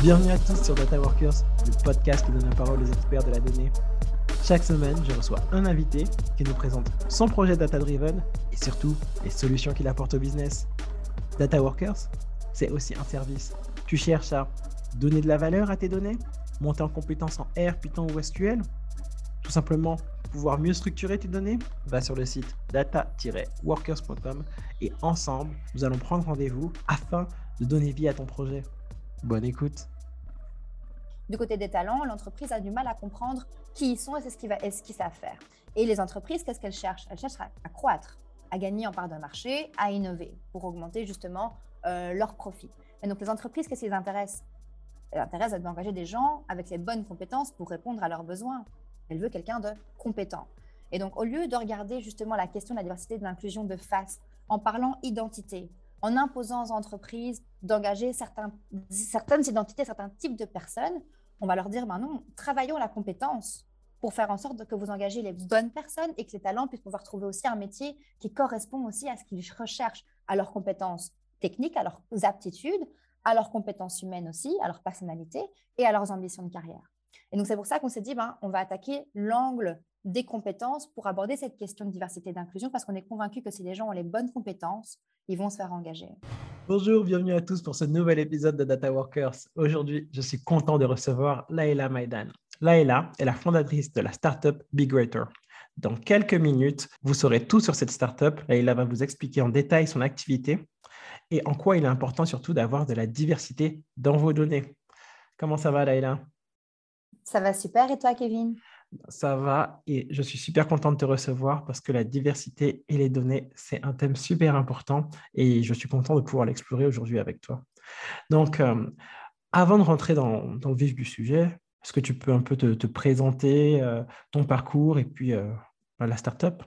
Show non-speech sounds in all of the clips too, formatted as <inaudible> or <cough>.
Bienvenue à tous sur Data Workers, le podcast qui donne la parole aux experts de la donnée. Chaque semaine, je reçois un invité qui nous présente son projet data driven et surtout les solutions qu'il apporte au business. Data Workers, c'est aussi un service. Tu cherches à donner de la valeur à tes données, monter en compétences en R, Python ou SQL, tout simplement pouvoir mieux structurer tes données, va sur le site data-workers.com et ensemble, nous allons prendre rendez-vous afin de donner vie à ton projet. Bonne écoute. Du côté des talents, l'entreprise a du mal à comprendre qui ils sont et ce qu'ils qu savent faire. Et les entreprises, qu'est-ce qu'elles cherchent? Elles cherchent à, croître, à gagner en part de marché, à innover pour augmenter justement euh, leur profit. Et donc les entreprises, qu'est-ce qui les intéresse Elles intéressent d'engager des gens avec les bonnes compétences pour répondre à leurs besoins. Elle veut quelqu'un de compétent. Et donc, au lieu de regarder justement la question de la diversité et de l'inclusion de face, en parlant identité, en imposant aux entreprises d'engager certaines identités, certains types de personnes, on va leur dire, ben non, travaillons la compétence pour faire en sorte que vous engagez les bonnes personnes et que les talents puissent pouvoir trouver aussi un métier qui correspond aussi à ce qu'ils recherchent, à leurs compétences techniques, à leurs aptitudes, à leurs compétences humaines aussi, à leur personnalité et à leurs ambitions de carrière. Et donc, c'est pour ça qu'on s'est dit, ben, on va attaquer l'angle des compétences pour aborder cette question de diversité et d'inclusion parce qu'on est convaincu que si les gens ont les bonnes compétences, ils vont se faire engager. Bonjour, bienvenue à tous pour ce nouvel épisode de Data Workers. Aujourd'hui, je suis content de recevoir Laila Maïdan. Laila est la fondatrice de la startup Big Greater. Dans quelques minutes, vous saurez tout sur cette startup. Laila va vous expliquer en détail son activité et en quoi il est important surtout d'avoir de la diversité dans vos données. Comment ça va, Laila? Ça va super. Et toi, Kevin? Ça va. Et je suis super content de te recevoir parce que la diversité et les données, c'est un thème super important. Et je suis content de pouvoir l'explorer aujourd'hui avec toi. Donc, euh, avant de rentrer dans, le vif du sujet, est-ce que tu peux un peu te, présenter euh, ton parcours et puis euh, la startup?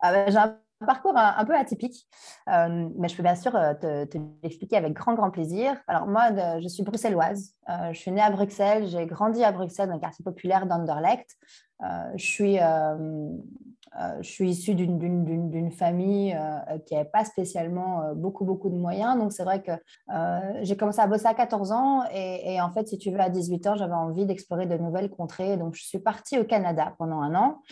Ah ben, un parcours un, peu atypique, euh, mais je peux bien sûr euh, te, l'expliquer avec grand, grand plaisir. Alors moi, je suis bruxelloise. Euh, je suis née à Bruxelles. J'ai grandi à Bruxelles, dans le quartier populaire d'Anderlecht. je suis, je suis issue d'une famille qui n'avait pas spécialement beaucoup, beaucoup de moyens. Donc c'est vrai que j'ai commencé à bosser à 14 ans et, et, en fait, si tu veux, à 18 ans, j'avais envie d'explorer de nouvelles contrées. Donc je suis partie au Canada pendant un an.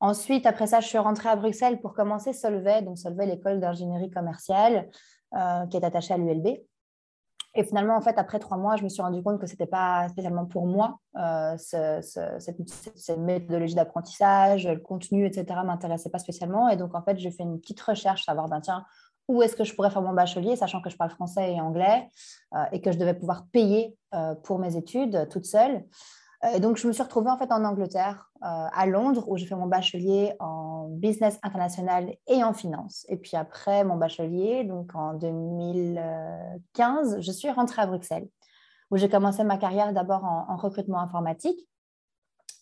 Ensuite, après ça, je suis rentrée à Bruxelles pour commencer Solvay, donc Solvay, l'école d'ingénierie commerciale euh, qui est attachée à l'ULB. Et finalement, en fait, après trois mois, je me suis rendu compte que ce n'était pas spécialement pour moi. Euh, cette, méthodologie d'apprentissage, le contenu, etc., ne m'intéressait pas spécialement. Et donc, en fait, j'ai fait une petite recherche, savoir, ben, tiens, où est-ce que je pourrais faire mon bachelier, sachant que je parle français et anglais, euh, et que je devais pouvoir payer pour mes études toute seule. Euh, donc, je me suis retrouvée en fait en Angleterre, euh, à Londres, où j'ai fait mon bachelier en business international et en finance. Et puis après mon bachelier, donc en 2015, je suis rentrée à Bruxelles, où j'ai commencé ma carrière d'abord en, recrutement informatique.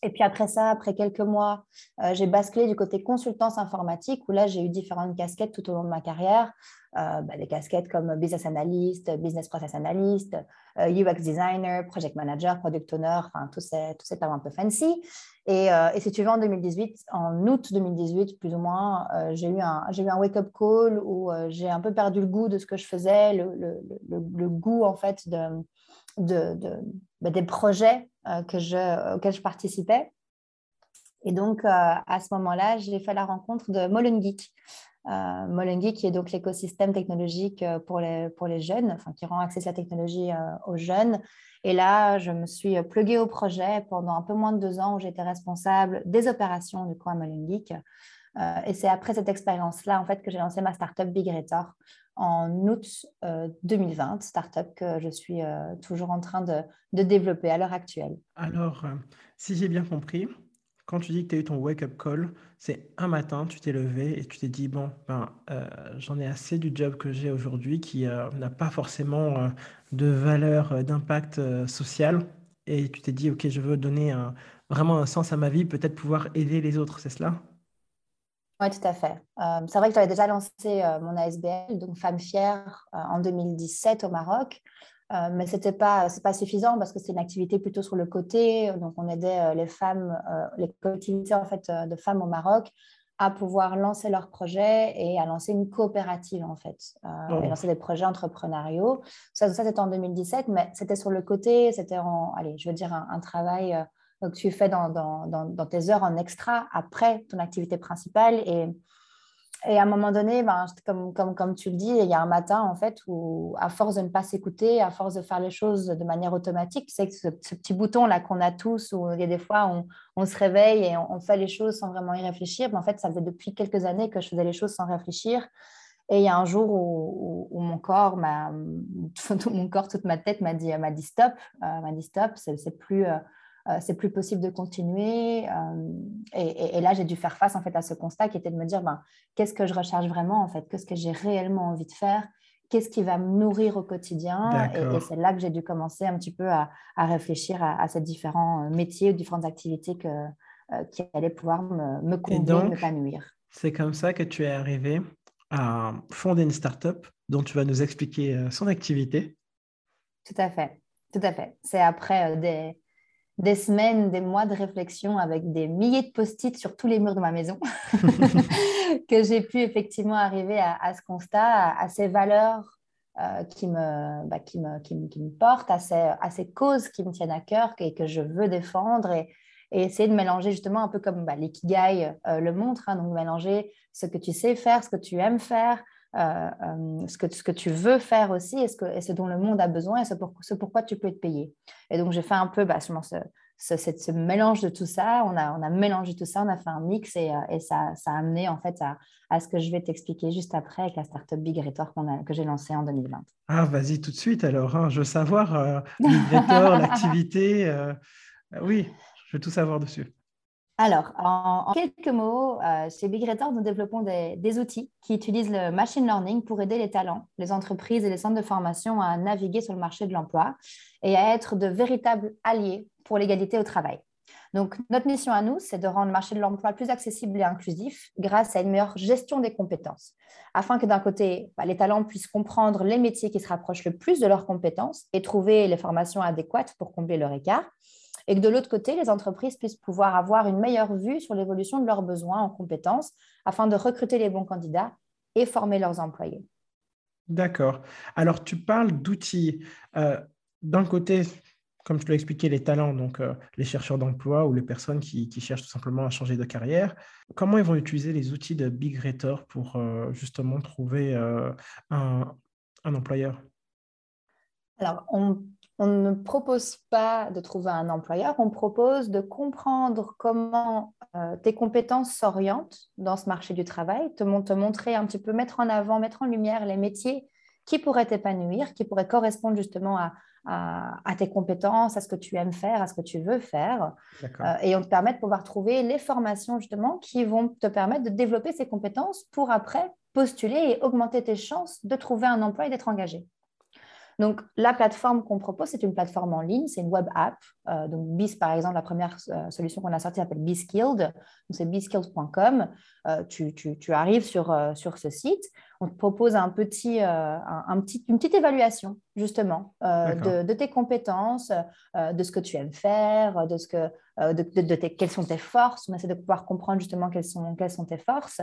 Et puis après ça, après quelques mois, euh, j'ai basculé du côté consultance informatique, où là, j'ai eu différentes casquettes tout au long de ma carrière. Euh, bah, des casquettes comme business analyst, business process analyst, euh, UX designer, project manager, product owner, enfin, tous ces, tous ces termes un peu fancy. Et, euh, et, si tu veux, en 2018, en août 2018, plus ou moins, j'ai eu un, un wake-up call où j'ai un peu perdu le goût de ce que je faisais, le, le, goût, en fait, de, de, bah, des projets je, auxquels je participais. Et donc, à ce moment-là, j'ai fait la rencontre de Molen Geek. Euh, Molengi, qui est donc l'écosystème technologique euh, pour les, jeunes, enfin, qui rend accès à la technologie euh, aux jeunes. Et là, je me suis pluguée au projet pendant un peu moins de deux ans où j'étais responsable des opérations du coin Molengeek. Euh, et c'est après cette expérience-là, en fait, que j'ai lancé ma startup Big Retor en août 2020, startup que je suis toujours en train de, développer à l'heure actuelle. Alors, si j'ai bien compris, quand tu dis que tu as eu ton wake-up call, c'est un matin, tu t'es levé et tu t'es dit, bon, ben, euh, j'en ai assez du job que j'ai aujourd'hui qui euh, n'a pas forcément euh, de valeur, d'impact social. Et tu t'es dit, OK, je veux donner vraiment un sens à ma vie, peut-être pouvoir aider les autres, c'est cela? Oui, tout à fait. c'est vrai que j'avais déjà lancé mon ASBL, donc Femme Fière, en 2017 au Maroc. Euh, mais ce n'était pas, pas suffisant parce que c'est une activité plutôt sur le côté. Donc, on aidait euh, les femmes, euh, les collectivités en fait, de femmes au Maroc à pouvoir lancer leur projet et à lancer une coopérative en fait, euh, oh. et lancer des projets entrepreneuriaux. Ça, ça c'était en 2017, mais c'était sur le côté, c'était en, allez, je veux dire, un, travail euh, que tu fais dans, dans, dans, tes heures en extra après ton activité principale. Et et à un moment donné, ben, comme, comme, comme tu le dis, il y a un matin, en fait, où à force de ne pas s'écouter, à force de faire les choses de manière automatique, c'est que ce, petit bouton-là qu'on a tous, où il y a des fois, on, on se réveille et on, fait les choses sans vraiment y réfléchir. Mais en fait, ça faisait depuis quelques années que je faisais les choses sans réfléchir. Et il y a un jour où, mon corps, <laughs> tout mon corps, toute ma tête m'a dit, m'a dit stop, euh, m'a dit stop, c'est plus... Euh, euh, c'est plus possible de continuer. Euh, et, là, j'ai dû faire face en fait à ce constat qui était de me dire, ben, qu'est-ce que je recherche vraiment en fait, qu'est-ce que j'ai réellement envie de faire, qu'est-ce qui va me nourrir au quotidien? Et, c'est là que j'ai dû commencer un petit peu à, réfléchir à, ces différents euh, métiers ou différentes activités que, qui allaient pouvoir me, me combler, m'épanouir. C'est comme ça que tu es arrivé à fonder une startup dont tu vas nous expliquer son activité. Tout à fait, tout à fait. C'est après des, des semaines, des mois de réflexion avec des milliers de post-it sur tous les murs de ma maison <laughs> <laughs> que j'ai pu effectivement arriver à, ce constat, à, ces valeurs euh, qui, me, bah, qui, me, qui, me, portent, à ces, à ces, causes qui me tiennent à cœur et que je veux défendre et, essayer de mélanger justement un peu comme bah, l'ikigai euh, le montre, hein, donc mélanger ce que tu sais faire, ce que tu aimes faire, ce, que, ce que tu veux faire aussi et ce, que, et ce dont le monde a besoin et ce, pour, ce pourquoi tu peux être payé. Et donc, j'ai fait un peu bah, ce, ce, ce, mélange de tout ça. On a, on a mélangé tout ça, on a fait un mix et, euh, et ça, ça, a amené en fait à, à ce que je vais t'expliquer juste après avec la startup Big Retor que j'ai lancée en 2020. Ah, vas-y tout de suite alors. Hein. Je veux savoir euh, Big <laughs> l'activité. oui, je veux tout savoir dessus. Alors, en, quelques mots, euh, chez Big Retor, nous développons des, outils qui utilisent le machine learning pour aider les talents, les entreprises et les centres de formation à naviguer sur le marché de l'emploi et à être de véritables alliés pour l'égalité au travail. Donc, notre mission à nous, c'est de rendre le marché de l'emploi plus accessible et inclusif grâce à une meilleure gestion des compétences, afin que d'un côté, bah, les talents puissent comprendre les métiers qui se rapprochent le plus de leurs compétences et trouver les formations adéquates pour combler leur écart, et que de l'autre côté, les entreprises puissent pouvoir avoir une meilleure vue sur l'évolution de leurs besoins en compétences afin de recruter les bons candidats et former leurs employés. D'accord. Alors, tu parles d'outils. Euh, d'un côté, comme je l'ai expliqué, les talents, donc euh, les chercheurs d'emploi ou les personnes qui, cherchent tout simplement à changer de carrière, comment ils vont utiliser les outils de Big Rater pour euh, justement trouver un, un employeur? Alors, on on ne propose pas de trouver un employeur, on propose de comprendre comment euh, tes compétences s'orientent dans ce marché du travail, te, montrer un petit peu, mettre en avant, mettre en lumière les métiers qui pourraient t'épanouir, qui pourraient correspondre justement à, tes compétences, à ce que tu aimes faire, à ce que tu veux faire. Euh, et on te permet de pouvoir trouver les formations justement qui vont te permettre de développer ces compétences pour après postuler et augmenter tes chances de trouver un emploi et d'être engagé. Donc, la plateforme qu'on propose, c'est une plateforme en ligne, c'est une web app. Euh, donc, BIS, par exemple, la première euh, solution qu'on a sortie s'appelle BISkilled. C'est biskilled.com. Euh, tu, arrives sur, sur ce site on te propose un petit, euh, un, petit, une petite évaluation, justement, euh, de, tes compétences, euh, de ce que tu aimes faire, de, ce que, de, quelles sont tes forces. On essaie de pouvoir comprendre justement quelles sont, quelles sont tes forces.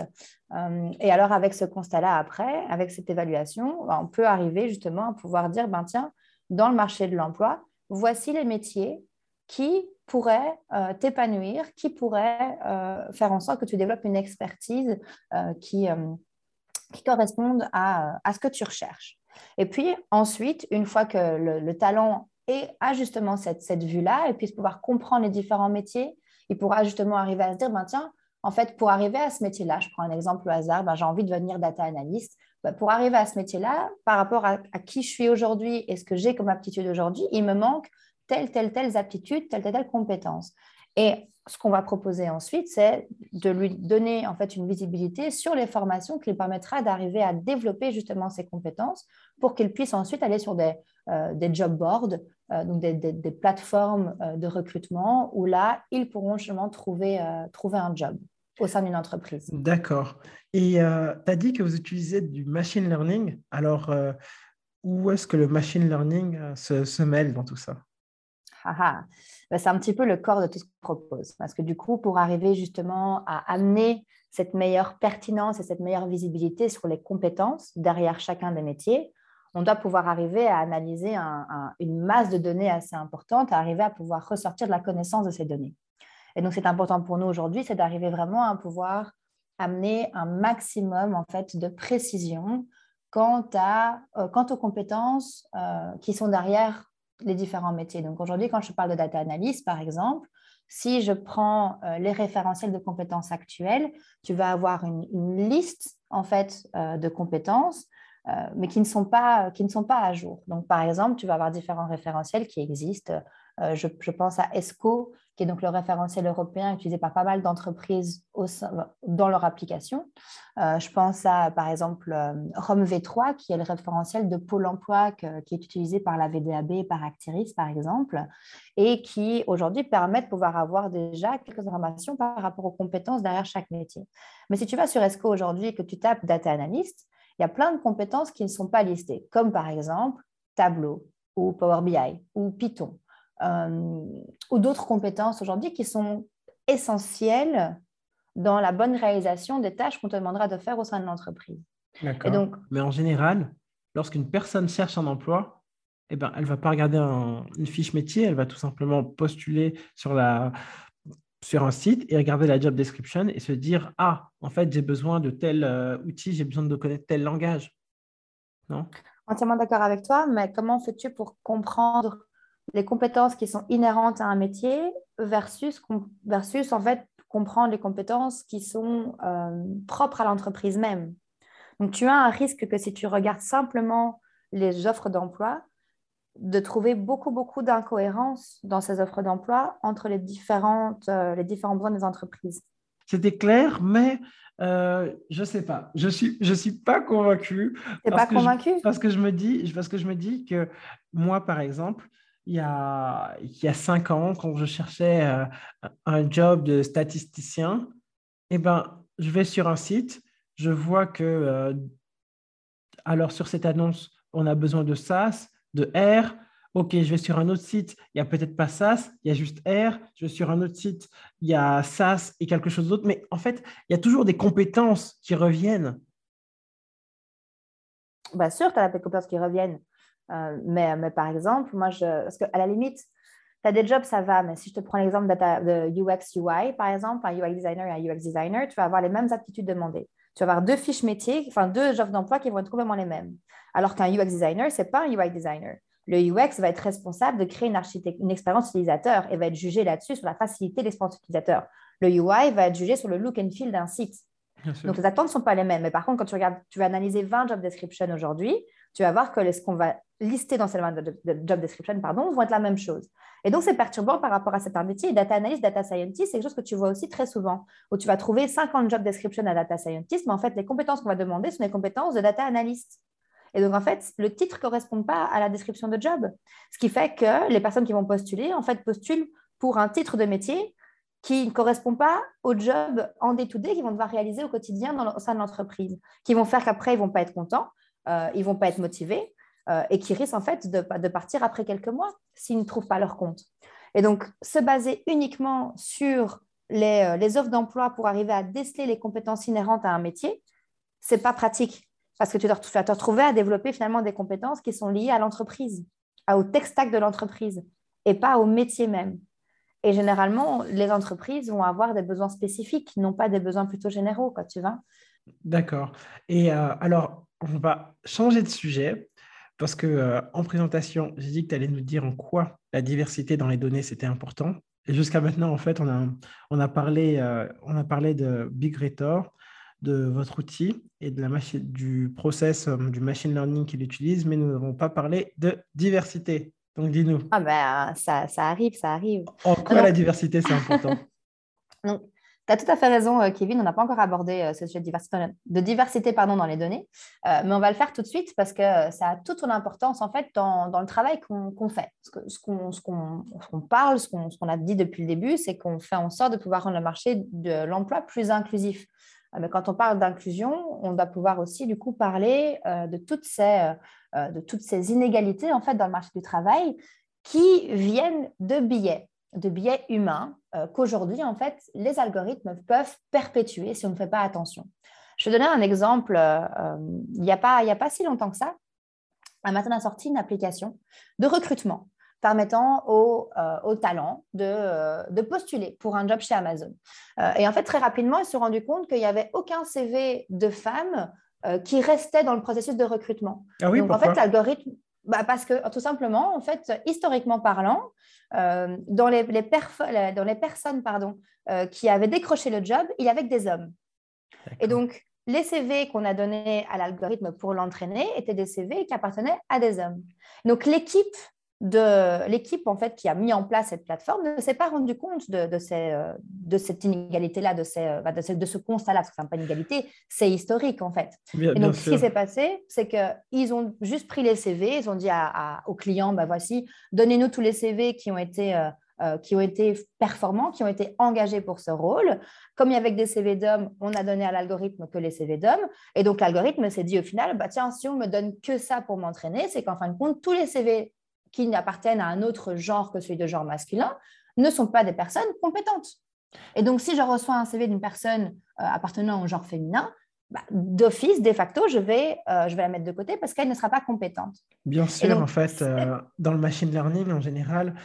et alors, avec ce constat-là, après, avec cette évaluation, on peut arriver justement à pouvoir dire, ben, tiens, dans le marché de l'emploi, voici les métiers qui pourraient t'épanouir, qui pourraient faire en sorte que tu développes une expertise qui qui correspondent à, ce que tu recherches. Et puis ensuite, une fois que le, talent a justement cette, cette vue-là et puisse pouvoir comprendre les différents métiers, il pourra justement arriver à se dire, ben, tiens, en fait, pour arriver à ce métier-là, je prends un exemple au hasard, ben, j'ai envie de devenir data analyst. Ben, pour arriver à ce métier-là, par rapport à, à qui je suis aujourd'hui et ce que j'ai comme aptitude aujourd'hui, il me manque telle, telle, telle aptitude, telle, telle, telle compétence. Et ce qu'on va proposer ensuite, c'est de lui donner en fait une visibilité sur les formations qui lui permettra d'arriver à développer justement ses compétences pour qu'il puisse ensuite aller sur des, euh, job boards, euh, donc des, plateformes euh, de recrutement où là, ils pourront justement trouver, trouver un job au sein d'une entreprise. D'accord. Et tu as dit que vous utilisez du machine learning. Alors, où est-ce que le machine learning se mêle dans tout ça? Bah, c'est un petit peu le corps de tout ce qu'on propose. Parce que du coup, pour arriver justement à amener cette meilleure pertinence et cette meilleure visibilité sur les compétences derrière chacun des métiers, on doit pouvoir arriver à analyser une masse de données assez importante, à arriver à pouvoir ressortir de la connaissance de ces données. Et donc, c'est important pour nous aujourd'hui, c'est d'arriver vraiment à pouvoir amener un maximum en fait de précision quant, à, euh, quant aux compétences euh, qui sont derrière les différents métiers. Donc aujourd'hui, quand je parle de data analyst, par exemple, si je prends euh, les référentiels de compétences actuels, tu vas avoir une, liste en fait de compétences euh, mais qui ne, sont pas, qui ne sont pas à jour. Donc, par exemple, tu vas avoir différents référentiels qui existent. Euh, je, pense à ESCO, qui est donc le référentiel européen utilisé par pas mal d'entreprises dans leur application. Euh, je pense à, par exemple, ROM V3, qui est le référentiel de Pôle emploi qui est utilisé par la VDAB et par Actiris, par exemple, et qui aujourd'hui permet de pouvoir avoir déjà quelques informations par rapport aux compétences derrière chaque métier. Mais si tu vas sur ESCO aujourd'hui et que tu tapes Data Analyst, il y a plein de compétences qui ne sont pas listées, comme par exemple Tableau ou Power BI ou Python, euh, ou d'autres compétences aujourd'hui qui sont essentielles dans la bonne réalisation des tâches qu'on te demandera de faire au sein de l'entreprise. D'accord. Donc... Mais en général, lorsqu'une personne cherche un emploi, eh ben, elle ne va pas regarder une fiche métier, elle va tout simplement postuler sur la, sur un site et regarder la job description et se dire Ah, en fait, j'ai besoin de tel euh, outil, j'ai besoin de connaître tel langage. Non? Entièrement d'accord avec toi, mais comment fais-tu pour comprendre les compétences qui sont inhérentes à un métier versus, versus en fait, comprendre les compétences qui sont euh, propres à l'entreprise même Donc, tu as un risque que si tu regardes simplement les offres d'emploi, de trouver beaucoup, beaucoup d'incohérences dans ces offres d'emploi entre les, différentes, euh, les différents besoins des entreprises. C'était clair, mais euh, je ne sais pas. Je ne suis, je suis pas convaincu. Tu n'es pas convaincu? Parce que je me dis, parce que je me dis que moi, par exemple, il y a, il y a cinq ans, quand je cherchais euh, un job de statisticien, eh ben, je vais sur un site, je vois que, alors sur cette annonce, on a besoin de SAS, de R. OK, je vais sur un autre site, il n'y a peut-être pas SAS, il y a juste R. Je vais sur un autre site, il y a SAS et quelque chose d'autre. Mais en fait, il y a toujours des compétences qui reviennent. Bien sûr, tu as des compétences qui reviennent. Euh, mais, mais, par exemple, moi, je, parce qu'à la limite, tu as des jobs, ça va, mais si je te prends l'exemple de, UX UI, par exemple, un UI designer et un UX designer, tu vas avoir les mêmes aptitudes demandées. Tu vas avoir deux fiches métiers, enfin deux offres d'emploi qui vont être complètement les mêmes. Alors qu'un UX designer, ce n'est pas un UI designer. Le UX va être responsable de créer une, une expérience utilisateur et va être jugé là-dessus sur la facilité de l'expérience utilisateur. Le UI va être jugé sur le look and feel d'un site. Donc, les attentes ne sont pas les mêmes. Mais par contre, quand tu regardes, tu vas analyser 20 job descriptions aujourd'hui, tu vas voir que ce qu'on va lister dans ces job description pardon, vont être la même chose. Et donc, c'est perturbant par rapport à cet métier. Data analyst, data scientist, c'est quelque chose que tu vois aussi très souvent, où tu vas trouver 50 job descriptions à data scientist, mais en fait, les compétences qu'on va demander sont les compétences de data analyst. Et donc, en fait, le titre ne correspond pas à la description de job. Ce qui fait que les personnes qui vont postuler, en fait, postulent pour un titre de métier qui ne correspond pas au job en day-to-day qu'ils vont devoir réaliser au quotidien dans, au sein de l'entreprise, qui vont faire qu'après, ils ne vont pas être contents, euh, ils vont pas être motivés euh, et qui risquent en fait de, de partir après quelques mois s'ils ne trouvent pas leur compte. Et donc, se baser uniquement sur les, euh, les offres d'emploi pour arriver à déceler les compétences inhérentes à un métier, ce n'est pas pratique parce que tu vas te retrouver à développer finalement des compétences qui sont liées à l'entreprise, au tech stack de l'entreprise et pas au métier même. Et généralement, les entreprises vont avoir des besoins spécifiques, non pas des besoins plutôt généraux, quoi, tu vois. D'accord. Et euh, alors, on va changer de sujet parce que euh, en présentation, j'ai dit que tu allais nous dire en quoi la diversité dans les données, c'était important. Et jusqu'à maintenant, en fait, on a, on a, parlé, euh, on a parlé de Big Retor, de votre outil et de la machine, du process du machine learning qu'il utilise, mais nous n'avons pas parlé de diversité. Donc, dis-nous. Ah ben, ça, ça, arrive, ça arrive. En quoi la diversité, c'est important? <laughs> Donc, tu as tout à fait raison, euh, Kevin. On n'a pas encore abordé euh, ce sujet de diversité, pardon, dans les données, mais on va le faire tout de suite parce que ça a toute son importance en fait dans, le travail qu'on fait. Ce qu'on parle, ce qu'on a dit depuis le début, c'est qu'on fait en sorte de pouvoir rendre le marché de l'emploi plus inclusif. Euh, mais quand on parle d'inclusion, on doit pouvoir aussi du coup parler euh, de, toutes ces, euh, de toutes ces inégalités en fait dans le marché du travail qui viennent de billets. De biais humains qu'aujourd'hui, en fait, les algorithmes peuvent perpétuer si on ne fait pas attention. Je vais donner un exemple. il n'y a, pas, a pas si longtemps que ça, Amazon a sorti une application de recrutement permettant aux, euh, talents euh, de, postuler pour un job chez Amazon. Euh, et en fait, très rapidement, ils se sont rendus compte qu'il n'y avait aucun CV de femmes qui restait dans le processus de recrutement. Ah oui, Donc, en fait, l'algorithme, bah, parce que tout simplement, en fait, historiquement parlant, dans, les, dans les personnes pardon, qui avaient décroché le job, il y avait que des hommes. Et donc, les CV qu'on a donnés à l'algorithme pour l'entraîner étaient des CV qui appartenaient à des hommes. Donc, l'équipe de l'équipe en fait qui a mis en place cette plateforme ne s'est pas rendu compte de, de, euh, de cette inégalité-là, de, euh, bah, de, de, ce constat-là, parce que ce n'est pas une inégalité, c'est historique en fait. et donc ce qui s'est passé, c'est qu'ils ont juste pris les CV, ils ont dit à, aux clients, bah, voici, donnez-nous tous les CV qui ont été... Euh, qui ont été performants, qui ont été engagés pour ce rôle. Comme il y avait des CV d'hommes, on a donné à l'algorithme que les CV d'hommes. Et donc, l'algorithme s'est dit au final, bah, tiens, si on me donne que ça pour m'entraîner, c'est qu'en fin de compte, tous les CV qui appartiennent à un autre genre que celui de genre masculin ne sont pas des personnes compétentes. Et donc, si je reçois un CV d'une personne euh, appartenant au genre féminin, bah, d'office, de facto, je vais, euh, je vais la mettre de côté parce qu'elle ne sera pas compétente. Bien sûr, en fait, euh, dans le machine learning en général,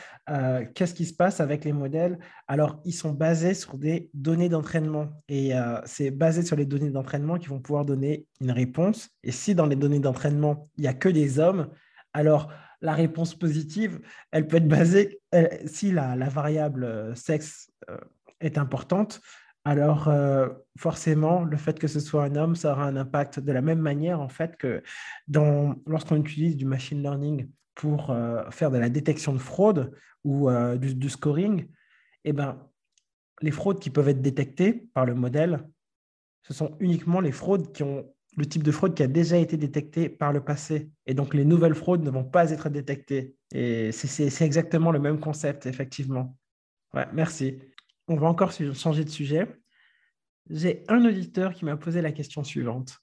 qu'est-ce qui se passe avec les modèles? Alors, ils sont basés sur des données d'entraînement et c'est basé sur les données d'entraînement qui vont pouvoir donner une réponse. Et si dans les données d'entraînement, il n'y a que des hommes, alors la réponse positive, elle peut être basée, si la, variable euh, sexe euh, est importante, alors euh, forcément, le fait que ce soit un homme, ça aura un impact de la même manière, en fait, que lorsqu'on utilise du machine learning pour faire de la détection de fraude ou du, scoring, eh ben, les fraudes qui peuvent être détectées par le modèle, ce sont uniquement les fraudes qui ont le type de fraude qui a déjà été détecté par le passé. Et donc, les nouvelles fraudes ne vont pas être détectées. Et c'est exactement le même concept, effectivement. Ouais, merci. On va encore changer de sujet. J'ai un auditeur qui m'a posé la question suivante.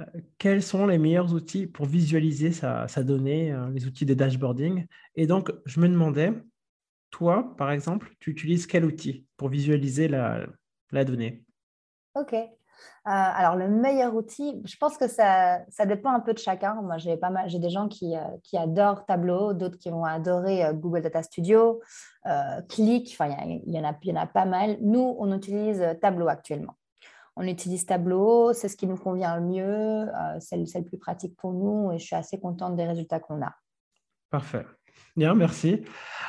Euh, quels sont les meilleurs outils pour visualiser sa, donnée, euh, les outils de dashboarding? Et donc, je me demandais, toi, par exemple, tu utilises quel outil pour visualiser la, la donnée? Ok. Euh, alors, le meilleur outil, je pense que ça, ça dépend un peu de chacun. Moi, j'ai pas mal, j'ai des gens qui, euh, qui adorent Tableau, d'autres qui vont adorer euh, Google Data Studio, Click, enfin, il y, en a, y en a pas mal. Nous, on utilise Tableau actuellement. On utilise Tableau, c'est ce qui nous convient le mieux, c'est le, le plus pratique pour nous et je suis assez contente des résultats qu'on a. Parfait. Bien, merci.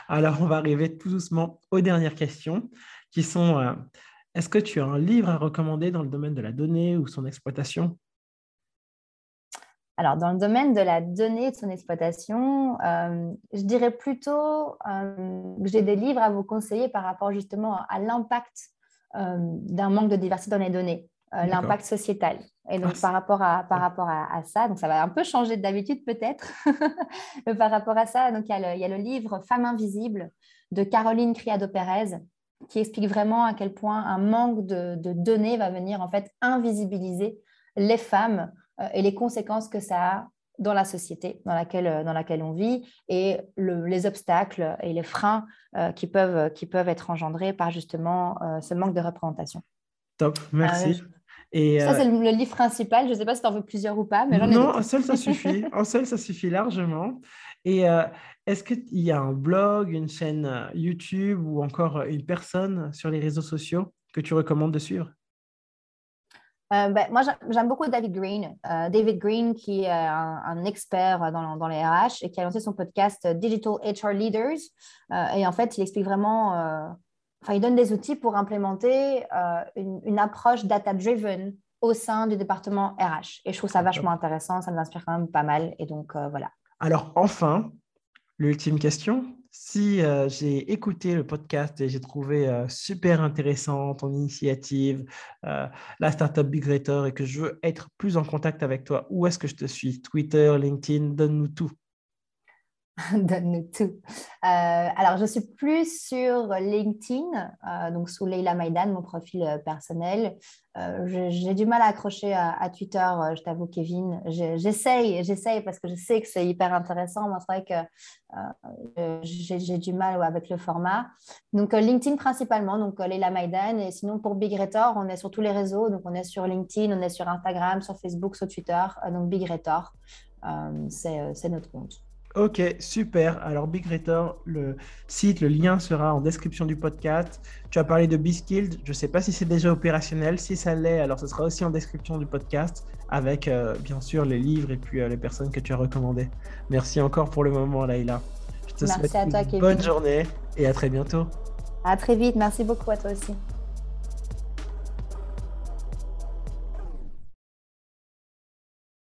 Alors, on va arriver tout doucement aux dernières questions qui sont est-ce que tu as un livre à recommander dans le domaine de la donnée ou son exploitation? Alors, dans le domaine de la donnée et de son exploitation, euh, je dirais plutôt euh, que j'ai des livres à vous conseiller par rapport justement à l'impact euh, d'un manque de diversité dans les données, l'impact sociétal. Et donc, par rapport, à, par rapport à, ça, donc ça va un peu changer d'habitude peut-être, <laughs> mais par rapport à ça, donc, il, y a le, livre Femme invisible de Caroline Criado-Pérez, qui explique vraiment à quel point un manque de, données va venir en fait invisibiliser les femmes euh, et les conséquences que ça a dans la société dans laquelle, euh, dans laquelle on vit et les obstacles et les freins euh, qui, peuvent, qui peuvent être engendrés par justement ce manque de représentation. Top, merci. et ça, c'est le, livre principal. Je ne sais pas si tu en veux plusieurs ou pas, mais j'en ai Non, un seul, ça <laughs> suffit. un seul, ça suffit largement. Et euh, est-ce qu'il y a un blog, une chaîne euh, YouTube ou encore euh, une personne sur les réseaux sociaux que tu recommandes de suivre? Ben, moi, j'aime beaucoup David Green. David Green, qui est un, expert dans, dans, les RH et qui a lancé son podcast Digital HR Leaders. et en fait, il explique vraiment, enfin, il donne des outils pour implémenter une, une, approche data-driven au sein du département RH. Et je trouve ça vachement intéressant, ça m'inspire quand même pas mal. Et donc, voilà. Alors enfin, l'ultime question. Si euh, j'ai écouté le podcast et j'ai trouvé euh, super intéressant ton initiative, euh, la startup Big Greater, et que je veux être plus en contact avec toi, où est-ce que je te suis? Twitter, LinkedIn, donne-nous tout. <laughs> Donne-nous tout. Euh, alors, je suis plus sur LinkedIn, euh, donc sous Leila Maïdan, mon profil euh, personnel. J'ai du mal à accrocher à, Twitter, je t'avoue, Kevin. J'essaye, j'essaye parce que je sais que c'est hyper intéressant. Moi, c'est vrai que j'ai du mal avec le format. Donc, LinkedIn principalement, donc Leila Maïdan. Et sinon, pour Big Retor, on est sur tous les réseaux. Donc, on est sur LinkedIn, on est sur Instagram, sur Facebook, sur Twitter. donc, Big Retor, c'est notre compte. Ok, super. Alors, Big Retor, le site, le lien sera en description du podcast. Tu as parlé de Biskilled. Je ne sais pas si c'est déjà opérationnel. Si ça l'est, alors ce sera aussi en description du podcast avec, euh, bien sûr, les livres et puis euh, les personnes que tu as recommandées. Merci encore pour le moment, Laïla. Je te Merci souhaite à toi, une bonne journée et à très bientôt. À très vite. Merci beaucoup à toi aussi.